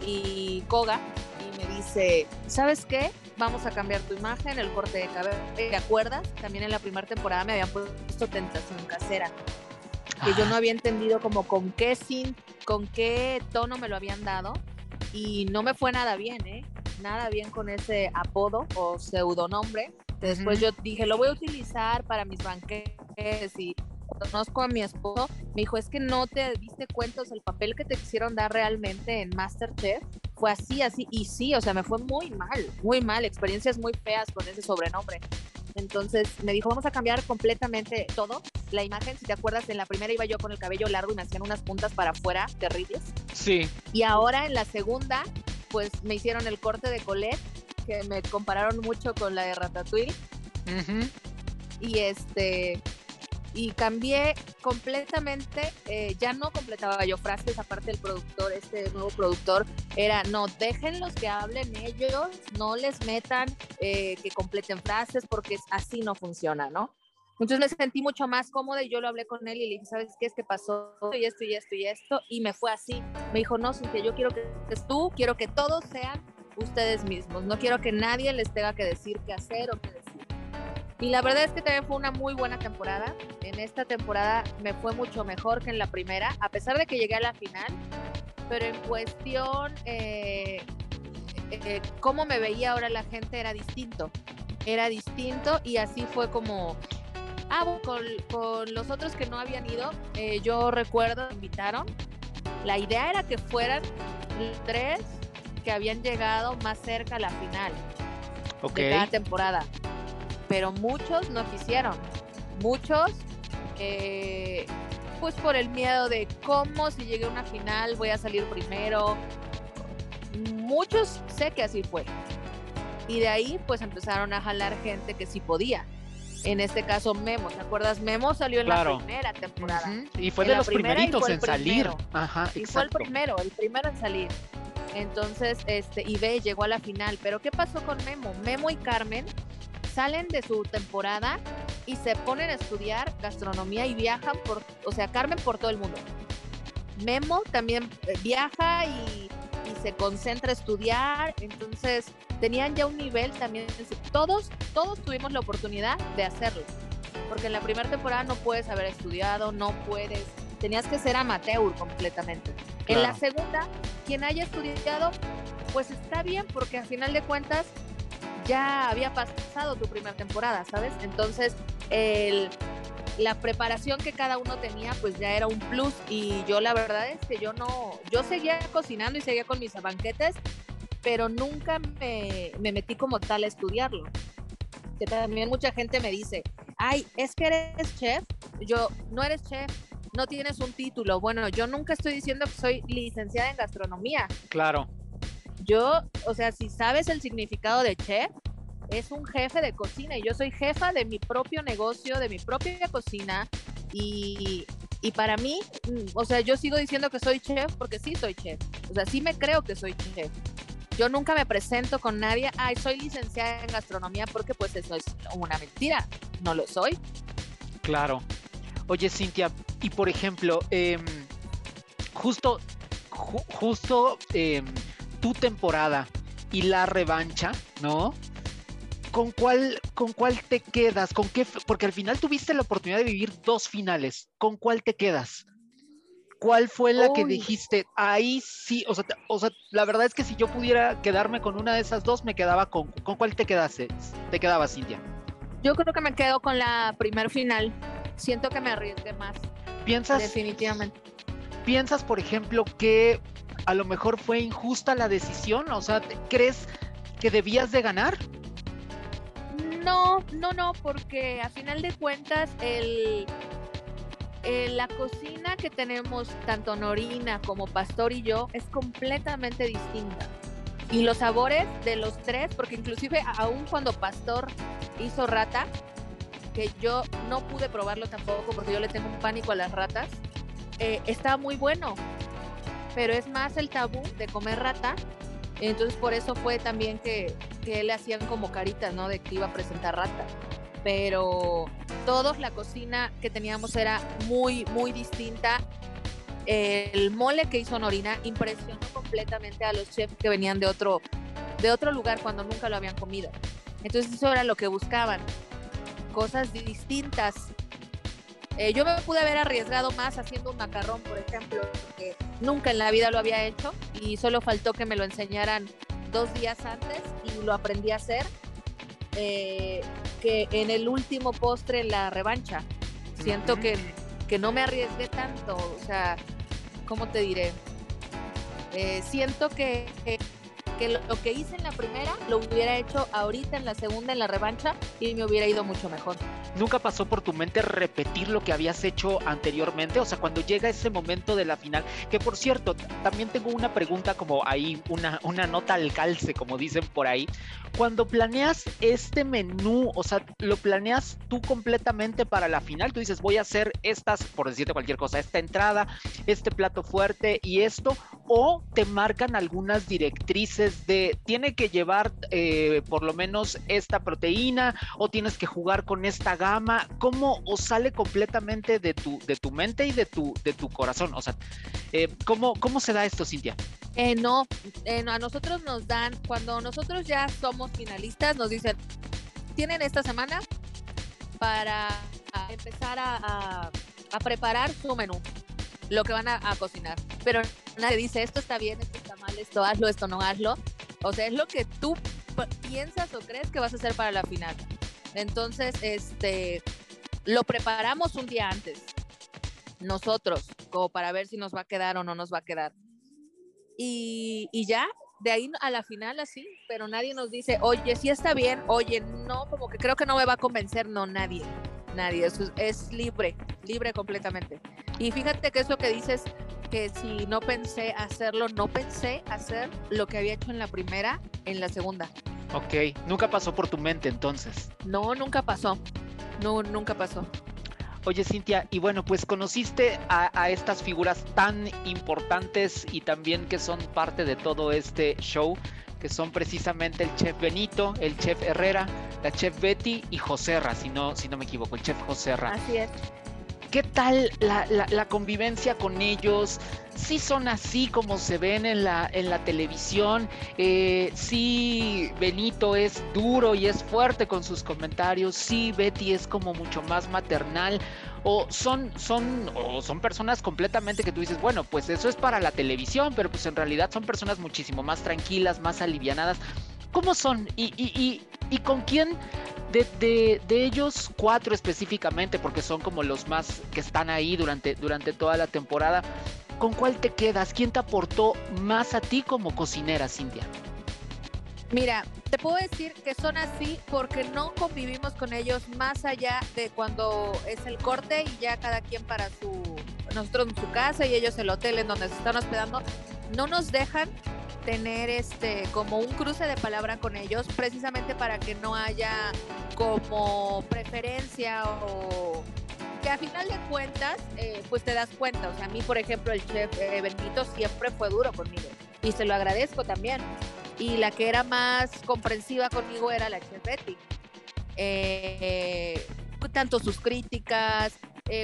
y Koga y me dice, ¿sabes qué? Vamos a cambiar tu imagen, el corte de cabello. ¿Te acuerdas? También en la primera temporada me habían puesto tentación casera que yo no había entendido como con qué sin, con qué tono me lo habían dado y no me fue nada bien, ¿eh? Nada bien con ese apodo o pseudonombre. Después uh -huh. yo dije, lo voy a utilizar para mis banquetes y conozco a mi esposo, me dijo, es que no te diste cuenta, o sea, el papel que te quisieron dar realmente en Masterchef fue así, así, y sí, o sea, me fue muy mal, muy mal, experiencias muy feas con ese sobrenombre. Entonces me dijo, vamos a cambiar completamente todo. La imagen, si te acuerdas, en la primera iba yo con el cabello largo y me hacían unas puntas para afuera terribles.
Sí.
Y ahora en la segunda, pues me hicieron el corte de Colette, que me compararon mucho con la de Ratatouille.
Uh -huh.
Y este, y cambié completamente, eh, ya no completaba yo frases, aparte del productor, este nuevo productor, era, no, déjenlos que hablen ellos, no les metan eh, que completen frases porque así no funciona, ¿no? Entonces me sentí mucho más cómoda y yo lo hablé con él y le dije, ¿sabes qué es que pasó? Y esto y esto y esto. Y me fue así. Me dijo, no, Cintia, yo quiero que tú, quiero que todos sean ustedes mismos. No quiero que nadie les tenga que decir qué hacer o qué decir. Y la verdad es que también fue una muy buena temporada. En esta temporada me fue mucho mejor que en la primera, a pesar de que llegué a la final. Pero en cuestión, eh, eh, cómo me veía ahora la gente era distinto. Era distinto y así fue como... Ah, con, con los otros que no habían ido, eh, yo recuerdo, me invitaron. La idea era que fueran tres que habían llegado más cerca a la final
okay.
de cada temporada pero muchos no quisieron. Muchos, eh, pues por el miedo de cómo si llegué a una final voy a salir primero. Muchos sé que así fue. Y de ahí pues empezaron a jalar gente que sí podía. En este caso Memo, ¿te acuerdas? Memo salió en la primera temporada.
Y fue de los primeritos en salir.
Ajá, y fue el primero, el primero en salir. Entonces, este, y ve, llegó a la final. Pero ¿qué pasó con Memo? Memo y Carmen salen de su temporada y se ponen a estudiar gastronomía y viajan por, o sea, Carmen por todo el mundo. Memo también eh, viaja y, se concentra a estudiar, entonces tenían ya un nivel también, todos, todos tuvimos la oportunidad de hacerlo, porque en la primera temporada no puedes haber estudiado, no puedes, tenías que ser amateur completamente. En la segunda, quien haya estudiado, pues está bien, porque al final de cuentas ya había pasado tu primera temporada, ¿sabes? Entonces, el, la preparación que cada uno tenía, pues ya era un plus. Y yo la verdad es que yo no, yo seguía cocinando y seguía con mis banquetes, pero nunca me, me metí como tal a estudiarlo. Que también mucha gente me dice, ay, es que eres chef. Yo, no eres chef, no tienes un título. Bueno, yo nunca estoy diciendo que soy licenciada en gastronomía.
Claro
yo, o sea, si sabes el significado de chef, es un jefe de cocina y yo soy jefa de mi propio negocio, de mi propia cocina y, y para mí, mm, o sea, yo sigo diciendo que soy chef porque sí soy chef, o sea, sí me creo que soy chef. Yo nunca me presento con nadie, ay, soy licenciada en gastronomía porque pues eso es una mentira, no lo soy.
Claro. Oye, Cintia, y por ejemplo, eh, justo, justo... Eh, tu temporada y la revancha, ¿no? ¿Con cuál, ¿Con cuál te quedas? ¿Con qué? Porque al final tuviste la oportunidad de vivir dos finales. ¿Con cuál te quedas? ¿Cuál fue la que dijiste? Ahí sí, o sea, o sea, la verdad es que si yo pudiera quedarme con una de esas dos, me quedaba con. ¿Con cuál te quedaste? ¿Te quedaba, Cintia?
Yo creo que me quedo con la primer final. Siento que me arriesgué más.
¿Piensas?
Definitivamente.
¿Piensas, por ejemplo, que a lo mejor fue injusta la decisión? O sea, ¿crees que debías de ganar?
No, no, no, porque a final de cuentas el, la cocina que tenemos tanto Norina como Pastor y yo es completamente distinta. Y los sabores de los tres, porque inclusive aún cuando Pastor hizo rata, que yo no pude probarlo tampoco porque yo le tengo un pánico a las ratas, eh, está muy bueno pero es más el tabú de comer rata. Entonces por eso fue también que, que le hacían como caritas, ¿no? De que iba a presentar rata. Pero todos la cocina que teníamos era muy, muy distinta. El mole que hizo Norina impresionó completamente a los chefs que venían de otro, de otro lugar cuando nunca lo habían comido. Entonces eso era lo que buscaban. Cosas distintas eh, yo me pude haber arriesgado más haciendo un macarrón, por ejemplo, porque nunca en la vida lo había hecho y solo faltó que me lo enseñaran dos días antes y lo aprendí a hacer. Eh, que en el último postre, en la revancha, siento que, que, no me arriesgué tanto. O sea, ¿cómo te diré? Eh, siento que, que lo, que hice en la primera lo hubiera hecho ahorita en la segunda, en la revancha, y me hubiera ido mucho mejor.
¿Nunca pasó por tu mente repetir lo que habías hecho anteriormente? O sea, cuando llega ese momento de la final, que por cierto, también tengo una pregunta como ahí, una, una nota al calce, como dicen por ahí. Cuando planeas este menú, o sea, lo planeas tú completamente para la final, tú dices, voy a hacer estas, por decirte cualquier cosa, esta entrada, este plato fuerte y esto, o te marcan algunas directrices de, tiene que llevar eh, por lo menos esta proteína, o tienes que jugar con esta gama, ¿cómo o sale completamente de tu, de tu mente y de tu, de tu corazón? O sea, eh, ¿cómo, ¿cómo se da esto, Cintia?
Eh, no, a nosotros nos dan, cuando nosotros ya somos finalistas, nos dicen, tienen esta semana para empezar a, preparar su menú, lo que van a, cocinar. Pero nadie dice, esto está bien, esto está esto hazlo, esto no hazlo. O sea, es lo que tú piensas o crees que vas a hacer para la final. Entonces, este, lo preparamos un día antes, nosotros, como para ver si nos va a quedar o no nos va a quedar. Y, y ya, de ahí a la final así, pero nadie nos dice, oye, sí está bien, oye, no, como que creo que no me va a convencer, no, nadie, nadie, es, es libre, libre completamente. Y fíjate que eso que dices, que si no pensé hacerlo, no pensé hacer lo que había hecho en la primera, en la segunda.
Ok, nunca pasó por tu mente entonces.
No, nunca pasó, no, nunca pasó.
Oye, Cintia, y bueno, pues conociste a, estas figuras tan importantes y también que son parte de todo este show, que son precisamente el chef Benito, el chef Herrera, la chef Betty y Joserra, si no, si no me equivoco, el chef Joserra.
Así es.
¿Qué tal la, convivencia con ellos? ¿Sí son así como se ven en la, televisión? Eh, ¿Sí Benito es duro y es fuerte con sus comentarios? ¿Sí Betty es como mucho más maternal? ¿O son, son, son personas completamente que tú dices, bueno, pues eso es para la televisión, pero pues en realidad son personas muchísimo más tranquilas, más alivianadas? ¿Cómo son? ¿Y, y, y, con quién de, ellos cuatro específicamente, porque son como los más que están ahí durante, durante toda la temporada, ¿con cuál te quedas? ¿Quién te aportó más a ti como cocinera, Cintia?
Mira, te puedo decir que son así porque no convivimos con ellos más allá de cuando es el corte y ya cada quien para su, nosotros en su casa y ellos el hotel en donde se están hospedando, no nos dejan tener este como un cruce de palabra con ellos precisamente para que no haya como preferencia o que a final de cuentas eh, pues te das cuenta. O sea a mí por ejemplo el chef eh, Benito siempre fue duro conmigo y se lo agradezco también. Y la que era más comprensiva conmigo era la chef Betty. Eh, tanto sus críticas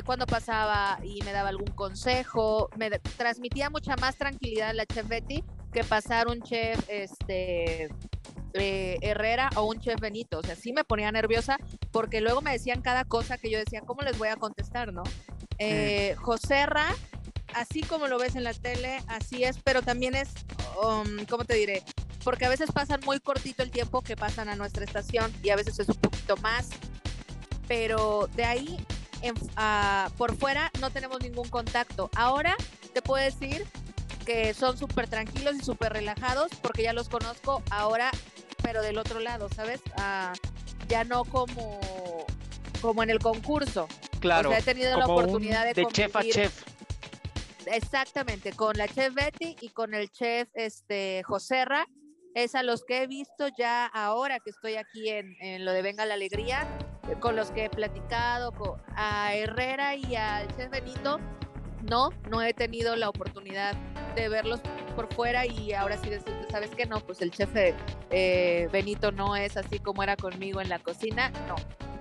cuando pasaba y me daba algún consejo, me transmitía mucha más tranquilidad la chef Betty que pasar un chef este, eh, Herrera o un chef Benito. O sea, sí me ponía nerviosa porque luego me decían cada cosa que yo decía, ¿cómo les voy a contestar, no? Eh, Joserra, así como lo ves en la tele, así es, pero también es, um, ¿cómo te diré? Porque a veces pasan muy cortito el tiempo que pasan a nuestra estación y a veces es un poquito más. Pero de ahí por fuera no tenemos ningún contacto. Ahora te puedo decir que son súper tranquilos y súper relajados porque ya los conozco ahora, pero del otro lado, ¿sabes? Ah, ya no como, como en el concurso.
Claro.
O sea, he tenido la oportunidad de,
de chef a chef.
Exactamente, con la chef Betty y con el chef este Joserra. Es a los que he visto ya ahora que estoy aquí en, en lo de Venga la Alegría, con los que he platicado, con, a Herrera y al chef Benito no, no he tenido la oportunidad de verlos por fuera y ahora sí decirte, ¿sabes qué? No, pues el chef eh, Benito no es así como era conmigo en la cocina, no.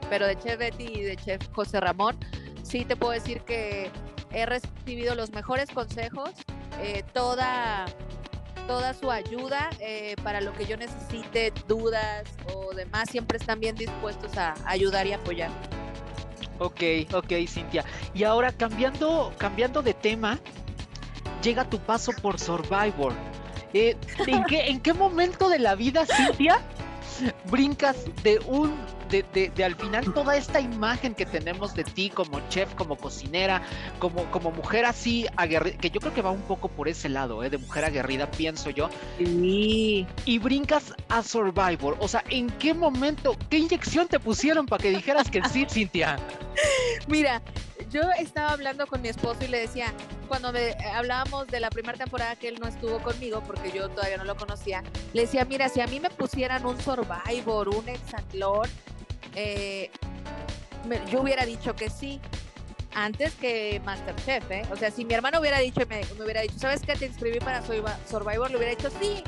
Pero de chef Betty y de chef José Ramón, sí te puedo decir que he recibido los mejores consejos, eh, toda, toda su ayuda eh, para lo que yo necesite, dudas o demás, siempre están bien dispuestos a ayudar y apoyar.
Ok, ok, Cintia. Y ahora cambiando, cambiando de tema, llega tu paso por Survivor. Eh, ¿en, qué, ¿En qué momento de la vida, Cintia, brincas de un, de, de, de, al final toda esta imagen que tenemos de ti como chef, como cocinera, como, como mujer así aguerrida, que yo creo que va un poco por ese lado, ¿eh? de mujer aguerrida, pienso yo.
Sí.
Y brincas a Survivor. O sea, ¿en qué momento, qué inyección te pusieron para que dijeras que sí, Cintia?
Mira, yo estaba hablando con mi esposo y le decía, cuando me, hablábamos de la primera temporada que él no estuvo conmigo, porque yo todavía no lo conocía, le decía, mira, si a mí me pusieran un Survivor, un Hexatlón, eh, me, yo hubiera dicho que sí, antes que Masterchef, ¿eh? O sea, si mi hermano hubiera dicho, me, me hubiera dicho, ¿sabes qué? Te inscribí para Survivor, le hubiera dicho sí,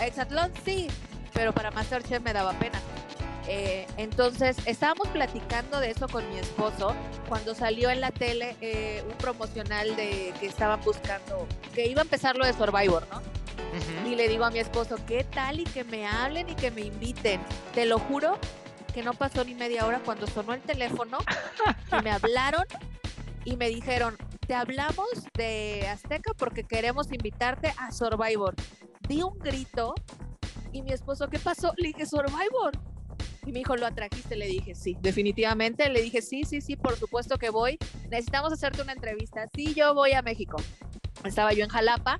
Hexatlón sí, pero para Masterchef me daba pena. Eh, entonces, estábamos platicando de eso con mi esposo cuando salió en la tele eh, un promocional de que estaban buscando, que iba a empezar lo de Survivor, ¿no? Uh -huh. Y le digo a mi esposo, ¿qué tal? Y que me hablen y que me inviten. Te lo juro que no pasó ni media hora cuando sonó el teléfono y me hablaron y me dijeron, te hablamos de Azteca porque queremos invitarte a Survivor. Di un grito y mi esposo, ¿qué pasó? Le dije, Survivor. Y me dijo, ¿lo atrajiste? Le dije, sí, definitivamente. Le dije, sí, sí, sí, por supuesto que voy. Necesitamos hacerte una entrevista. Sí, yo voy a México. Estaba yo en Jalapa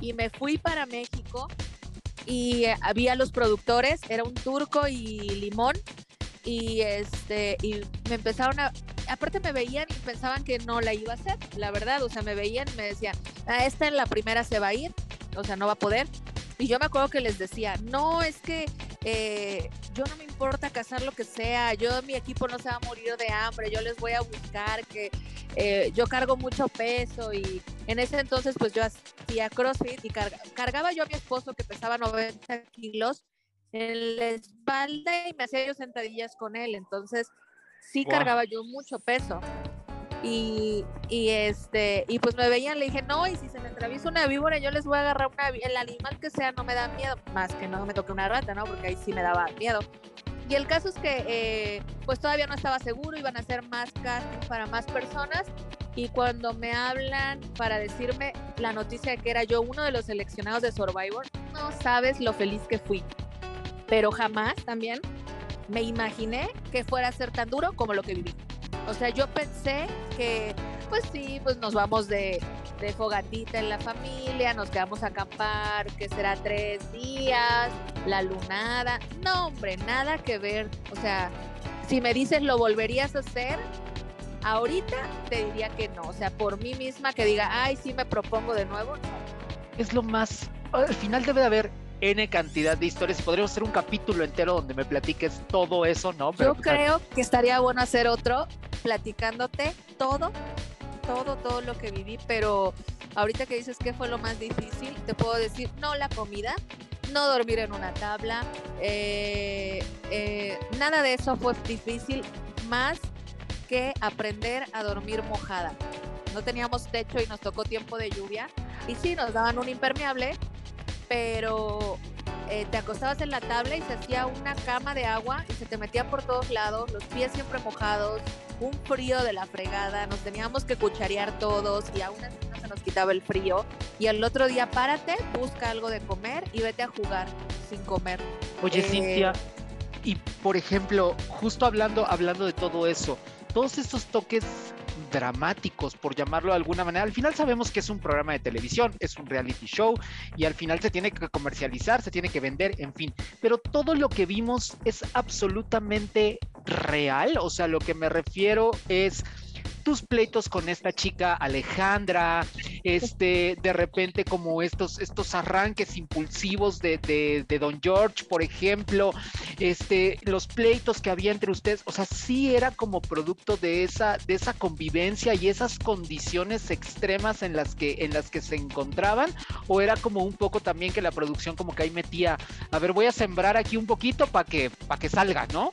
y me fui para México y había los productores, era un turco y limón. Y, este, y me empezaron a, aparte me veían y pensaban que no la iba a hacer, la verdad, o sea, me veían y me decían, ah, esta en la primera se va a ir, o sea, no va a poder. Y yo me acuerdo que les decía, no, es que eh, yo no me importa cazar lo que sea, yo mi equipo no se va a morir de hambre, yo les voy a buscar que eh, yo cargo mucho peso y en ese entonces pues yo hacía CrossFit y carga, cargaba yo a mi esposo que pesaba 90 kilos en la espalda y me hacía yo sentadillas con él, entonces sí wow. cargaba yo mucho peso. Y, y, este y pues me veían, le dije, no, y si se me atraviesa una víbora, yo les voy a agarrar una, el animal que sea, no me da miedo, más que no me toque una rata, ¿no? Porque ahí sí me daba miedo. Y el caso es que eh, pues todavía no estaba seguro, iban a hacer más castings para más personas y cuando me hablan para decirme la noticia de que era yo uno de los seleccionados de Survivor, no sabes lo feliz que fui. Pero jamás también me imaginé que fuera a ser tan duro como lo que viví. O sea, yo pensé que, pues sí, pues nos vamos de, de, fogatita en la familia, nos quedamos a acampar, que será tres días, la lunada. No, hombre, nada que ver. O sea, si me dices lo volverías a hacer, ahorita te diría que no. O sea, por mí misma que diga, ay, sí me propongo de nuevo.
Es lo más. Al final debe de haber N cantidad de historias. Podríamos hacer un capítulo entero donde me platiques todo eso, ¿no?
Pero, Yo creo que estaría bueno hacer otro platicándote todo, todo, todo lo que viví, pero ahorita que dices que fue lo más difícil, te puedo decir, no la comida, no dormir en una tabla, eh, eh, nada de eso fue difícil, más que aprender a dormir mojada. No teníamos techo y nos tocó tiempo de lluvia, y sí, nos daban un impermeable, pero eh, te acostabas en la tabla y se hacía una cama de agua y se te metía por todos lados, los pies siempre mojados, un frío de la fregada, nos teníamos que cucharear todos y aún así no se nos quitaba el frío. Y el otro día párate, busca algo de comer y vete a jugar sin comer.
Oye, eh... Cintia, y por ejemplo, justo hablando, hablando de todo eso, todos estos toques dramáticos, por llamarlo de alguna manera. Al final sabemos que es un programa de televisión, es un reality show y al final se tiene que comercializar, se tiene que vender, en fin. Pero todo lo que vimos es absolutamente real, o sea, lo que me refiero es tus pleitos con esta chica Alejandra, este, de repente como estos, estos arranques impulsivos de, de, de, Don George, por ejemplo, este, los pleitos que había entre ustedes, o sea, sí era como producto de esa, de esa convivencia y esas condiciones extremas en las que, en las que se encontraban, o era como un poco también que la producción como que ahí metía, a ver, voy a sembrar aquí un poquito para que, para que salga, ¿no?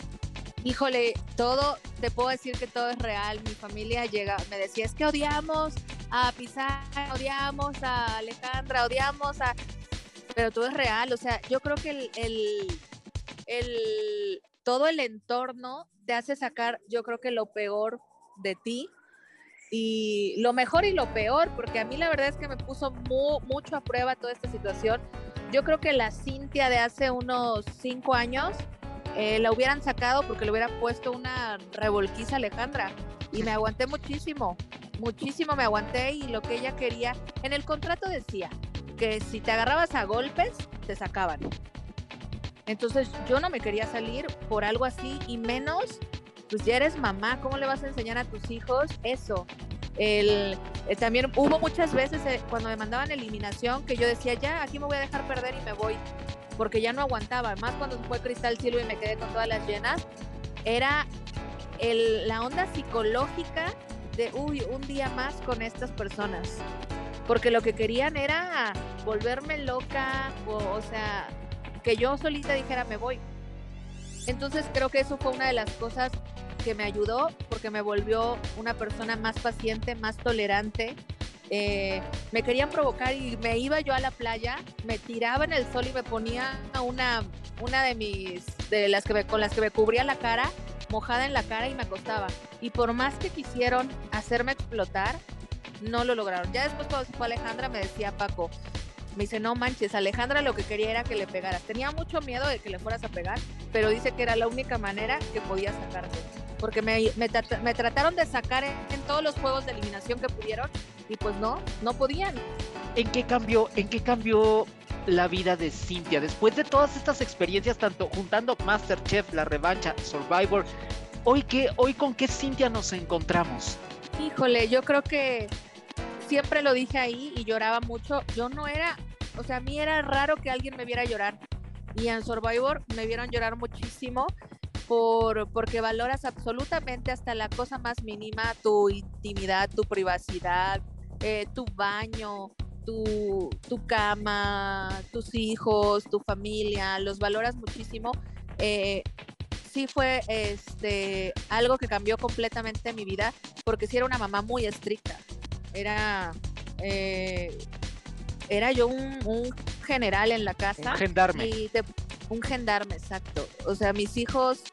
Híjole, todo, te puedo decir que todo es real. Mi familia llega, me decía, es que odiamos a Pizarra, odiamos a Alejandra, odiamos a... Pero todo es real, o sea, yo creo que el, el, el, todo el entorno te hace sacar, yo creo que lo peor de ti y lo mejor y lo peor, porque a mí la verdad es que me puso mu, mucho a prueba toda esta situación. Yo creo que la Cintia de hace unos cinco años eh, la hubieran sacado porque le hubieran puesto una revolquiza Alejandra. Y me aguanté muchísimo, muchísimo me aguanté y lo que ella quería, en el contrato decía que si te agarrabas a golpes, te sacaban. Entonces yo no me quería salir por algo así y menos, pues ya eres mamá, ¿cómo le vas a enseñar a tus hijos eso? El, eh, también hubo muchas veces eh, cuando me mandaban eliminación que yo decía, ya, aquí me voy a dejar perder y me voy, porque ya no aguantaba, más cuando fue Cristal Silva y me quedé con todas las llenas, era el, la onda psicológica de, uy, un día más con estas personas, porque lo que querían era volverme loca, o, o sea, que yo solita dijera, me voy. Entonces creo que eso fue una de las cosas que me ayudó porque me volvió una persona más paciente, más tolerante. Eh, me querían provocar y me iba yo a la playa, me tiraba en el sol y me ponía una, una de mis, de las que con las que me cubría la cara, mojada en la cara y me acostaba. Y por más que quisieron hacerme explotar, no lo lograron. Ya después cuando se fue Alejandra me decía Paco, me dice, no manches, Alejandra lo que quería era que le pegaras. Tenía mucho miedo de que le fueras a pegar, pero dice que era la única manera que podía sacarte. Porque me, me, me trataron de sacar en, todos los juegos de eliminación que pudieron y pues no, no podían.
¿En qué cambió, en qué cambió la vida de Cintia después de todas estas experiencias, tanto juntando Masterchef, la revancha, Survivor? Hoy, qué, hoy con qué Cintia nos encontramos?
Híjole, yo creo que siempre lo dije ahí y lloraba mucho. Yo no era, o sea, a mí era raro que alguien me viera llorar. Y en Survivor me vieron llorar muchísimo por, porque valoras absolutamente hasta la cosa más mínima, tu intimidad, tu privacidad, eh, tu baño, tu, tu, cama, tus hijos, tu familia, los valoras muchísimo. Eh, sí fue este, algo que cambió completamente mi vida porque sí era una mamá muy estricta era, eh, era yo un, un, general en la casa.
Un gendarme.
Y te, un gendarme, exacto. O sea, mis hijos,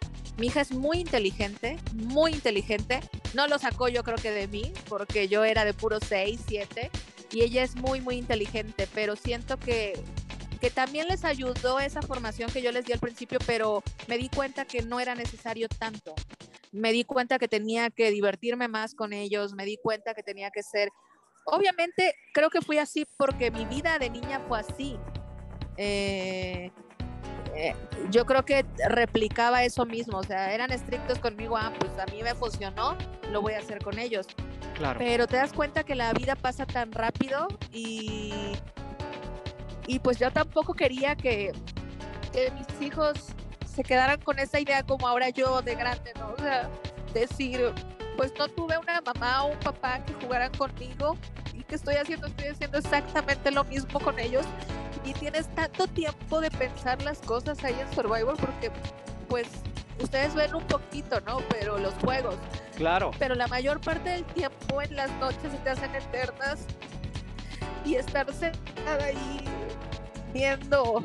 mi hija es muy inteligente, muy inteligente. No lo sacó yo creo que de mí, porque yo era de puro 6, 7, y ella es muy, muy inteligente, pero siento que, que también les ayudó esa formación que yo les di al principio, pero me di cuenta que no era necesario tanto me di cuenta que tenía que divertirme más con ellos, me di cuenta que tenía que ser, obviamente creo que fui así porque mi vida de niña fue así. Eh, eh, yo creo que replicaba eso mismo, o sea, eran estrictos conmigo, ah, pues a mí me funcionó, lo voy a hacer con ellos.
Claro.
Pero te das cuenta que la vida pasa tan rápido y, y pues yo tampoco quería que, que mis hijos se quedaran con esa idea como ahora yo de grande, ¿no? O sea, decir, pues no tuve una mamá o un papá que jugaran conmigo y que estoy haciendo, estoy haciendo exactamente lo mismo con ellos y tienes tanto tiempo de pensar las cosas ahí en Survivor porque pues ustedes ven un poquito, ¿no? Pero los juegos.
Claro.
Pero la mayor parte del tiempo en las noches se te hacen eternas y estar sentada ahí viendo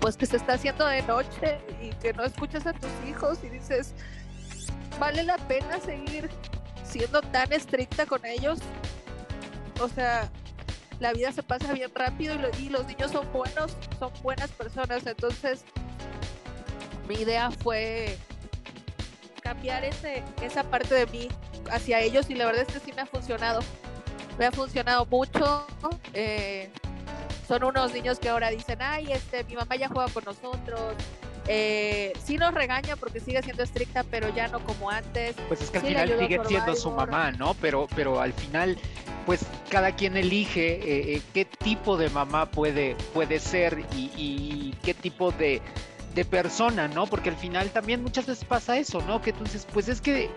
pues que se está haciendo de noche y que no escuchas a tus hijos y dices, ¿vale la pena seguir siendo tan estricta con ellos? O sea, la vida se pasa bien rápido y, los niños son buenos, son buenas personas. Entonces, mi idea fue cambiar ese, esa parte de mí hacia ellos y la verdad es que sí me ha funcionado. Me ha funcionado mucho. Eh, son unos niños que ahora dicen, ay, este, mi mamá ya juega con nosotros. Eh, sí nos regaña porque sigue siendo estricta, pero ya no como antes.
Pues es que al final sigue siendo su mamá, ¿no? Pero, pero al final, pues cada quien elige eh, eh, qué tipo de mamá puede, puede ser y, y qué tipo de, de persona, ¿no? Porque al final también muchas veces pasa eso, ¿no? Que entonces, pues es que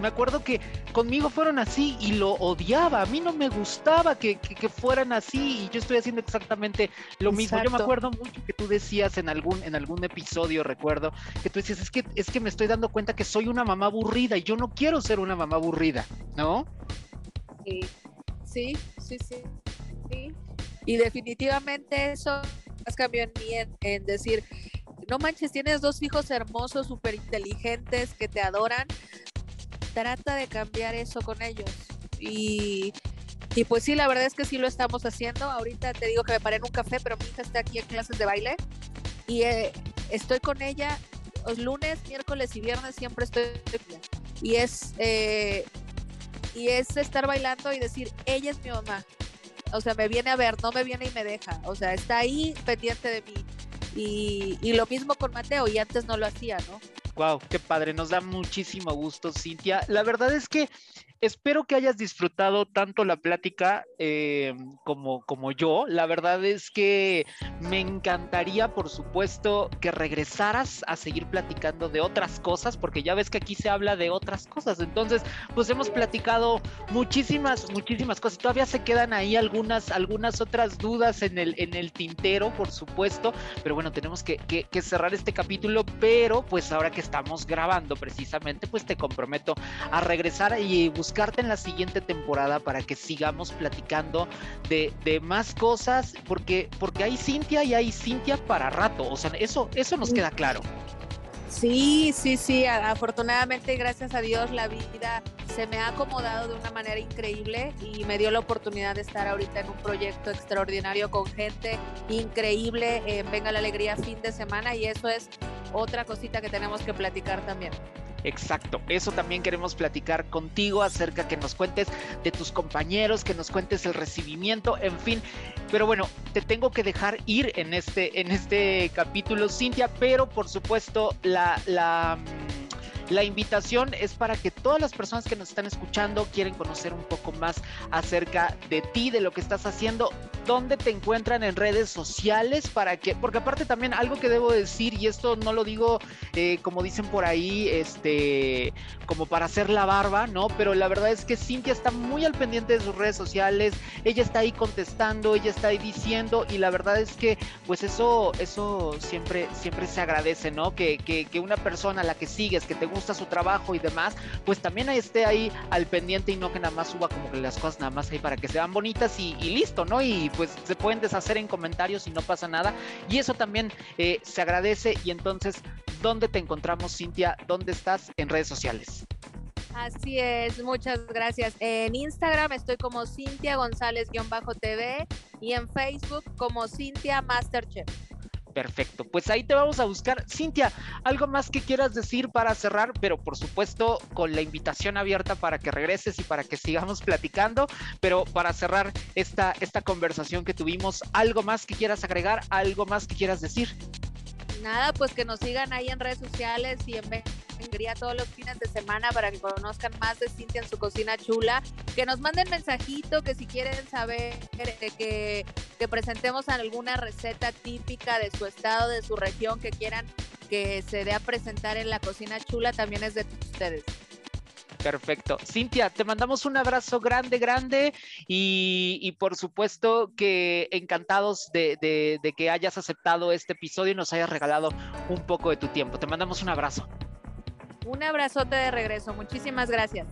me acuerdo que conmigo fueron así y lo odiaba. A mí no me gustaba que, que, fueran así y yo estoy haciendo exactamente lo mismo. Yo me acuerdo mucho que tú decías en algún, en algún episodio, recuerdo, que tú decías, es que, es que me estoy dando cuenta que soy una mamá aburrida y yo no quiero ser una mamá aburrida, ¿no?
Sí, sí, sí, sí. Y definitivamente eso cambió en mí en, en decir, no manches, tienes dos hijos hermosos, súper inteligentes, que te adoran, trata de cambiar eso con ellos. Y, y, pues sí, la verdad es que sí lo estamos haciendo. Ahorita te digo que me paré en un café, pero mi hija está aquí en clases de baile y eh, estoy con ella los lunes, miércoles y viernes siempre estoy y es eh, y es estar bailando y decir, ella es mi mamá. O sea, me viene a ver, no me viene y me deja. O sea, está ahí pendiente de mí. Y, y lo mismo con Mateo, y antes no lo hacía, ¿no?
Wow, qué padre, nos da muchísimo gusto, Cintia. La verdad es que espero que hayas disfrutado tanto la plática eh, como, como yo. La verdad es que me encantaría, por supuesto, que regresaras a seguir platicando de otras cosas, porque ya ves que aquí se habla de otras cosas. Entonces, pues hemos platicado muchísimas, muchísimas cosas. Todavía se quedan ahí algunas, algunas otras dudas en el, en el tintero, por supuesto. Pero bueno, tenemos que, que, que cerrar este capítulo. Pero pues ahora que estamos grabando precisamente, pues te comprometo a regresar y buscar buscarte en la siguiente temporada para que sigamos platicando de, de más cosas, porque, porque hay Cintia y hay Cintia para rato. O sea, eso, eso nos queda claro.
Sí, sí, sí. Afortunadamente, gracias a Dios, la vida se me ha acomodado de una manera increíble y me dio la oportunidad de estar ahorita en un proyecto extraordinario con gente increíble. Venga la Alegría fin de semana y eso es otra cosita que tenemos que platicar también.
Exacto, eso también queremos platicar contigo acerca que nos cuentes de tus compañeros, que nos cuentes el recibimiento, en fin. Pero bueno, te tengo que dejar ir en este, en este capítulo, Cintia, pero por supuesto la, la la invitación es para que todas las personas que nos están escuchando quieren conocer un poco más acerca de ti, de lo que estás haciendo, dónde te encuentran en redes sociales para que, porque aparte también algo que debo decir, y esto no lo digo eh, como dicen por ahí, este, como para hacer la barba, ¿no? Pero la verdad es que Cintia está muy al pendiente de sus redes sociales, ella está ahí contestando, ella está ahí diciendo, y la verdad es que, pues eso, eso siempre, siempre se agradece, ¿no? Que, que, que una persona a la que sigues, que te gusta, su trabajo y demás, pues también esté ahí al pendiente y no que nada más suba como que las cosas nada más ahí para que sean bonitas y, listo, ¿no? Y pues se pueden deshacer en comentarios y no pasa nada. Y eso también eh, se agradece. Y entonces, ¿dónde te encontramos, Cintia? ¿Dónde estás en redes sociales?
Así es, muchas gracias. En Instagram estoy como Cintia González-TV y en Facebook como Cintia Masterchef.
Perfecto, pues ahí te vamos a buscar. Cintia, algo más que quieras decir para cerrar, pero por supuesto con la invitación abierta para que regreses y para que sigamos platicando, pero para cerrar esta, esta conversación que tuvimos, algo más que quieras agregar, algo más que quieras decir.
Nada, pues que nos sigan ahí en redes sociales y en todos los fines de semana para que conozcan más de Cintia en su cocina chula, que nos manden mensajito, que si quieren saber eh, que, que presentemos alguna receta típica de su estado, de su región, que quieran que se dé a presentar en la cocina chula, también es de ustedes.
Perfecto. Cintia, te mandamos un abrazo grande, grande y, por supuesto que encantados de, de, que hayas aceptado este episodio y nos hayas regalado un poco de tu tiempo. Te mandamos un abrazo.
Un abrazote de regreso. Muchísimas gracias.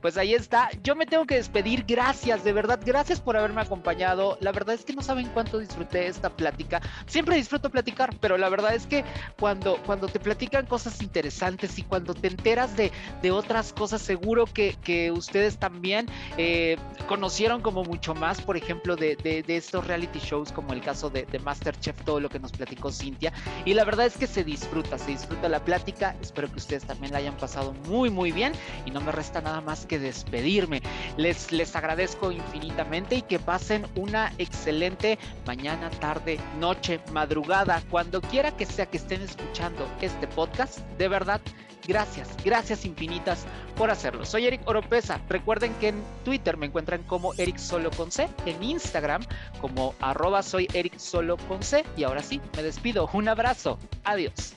Pues ahí está. Yo me tengo que despedir. Gracias, de verdad. Gracias por haberme acompañado. La verdad es que no saben cuánto disfruté esta plática. Siempre disfruto platicar, pero la verdad es que cuando, cuando te platican cosas interesantes y cuando te enteras de, de otras cosas, seguro que, que ustedes también eh, conocieron como mucho más, por ejemplo, de, de, estos reality shows, como el caso de, de Masterchef, todo lo que nos platicó Cintia. Y la verdad es que se disfruta, se disfruta la plática. Espero que ustedes también la hayan pasado muy, muy bien y no me resta nada más que despedirme. Les, les agradezco infinitamente y que pasen una excelente mañana, tarde, noche, madrugada, cuando quiera que sea que estén escuchando este podcast. De verdad, gracias, gracias infinitas por hacerlo. Soy Eric Oropesa. Recuerden que en Twitter me encuentran como Eric Solo con C, en Instagram como arroba soy Eric. Y ahora sí, me despido. Un abrazo. Adiós.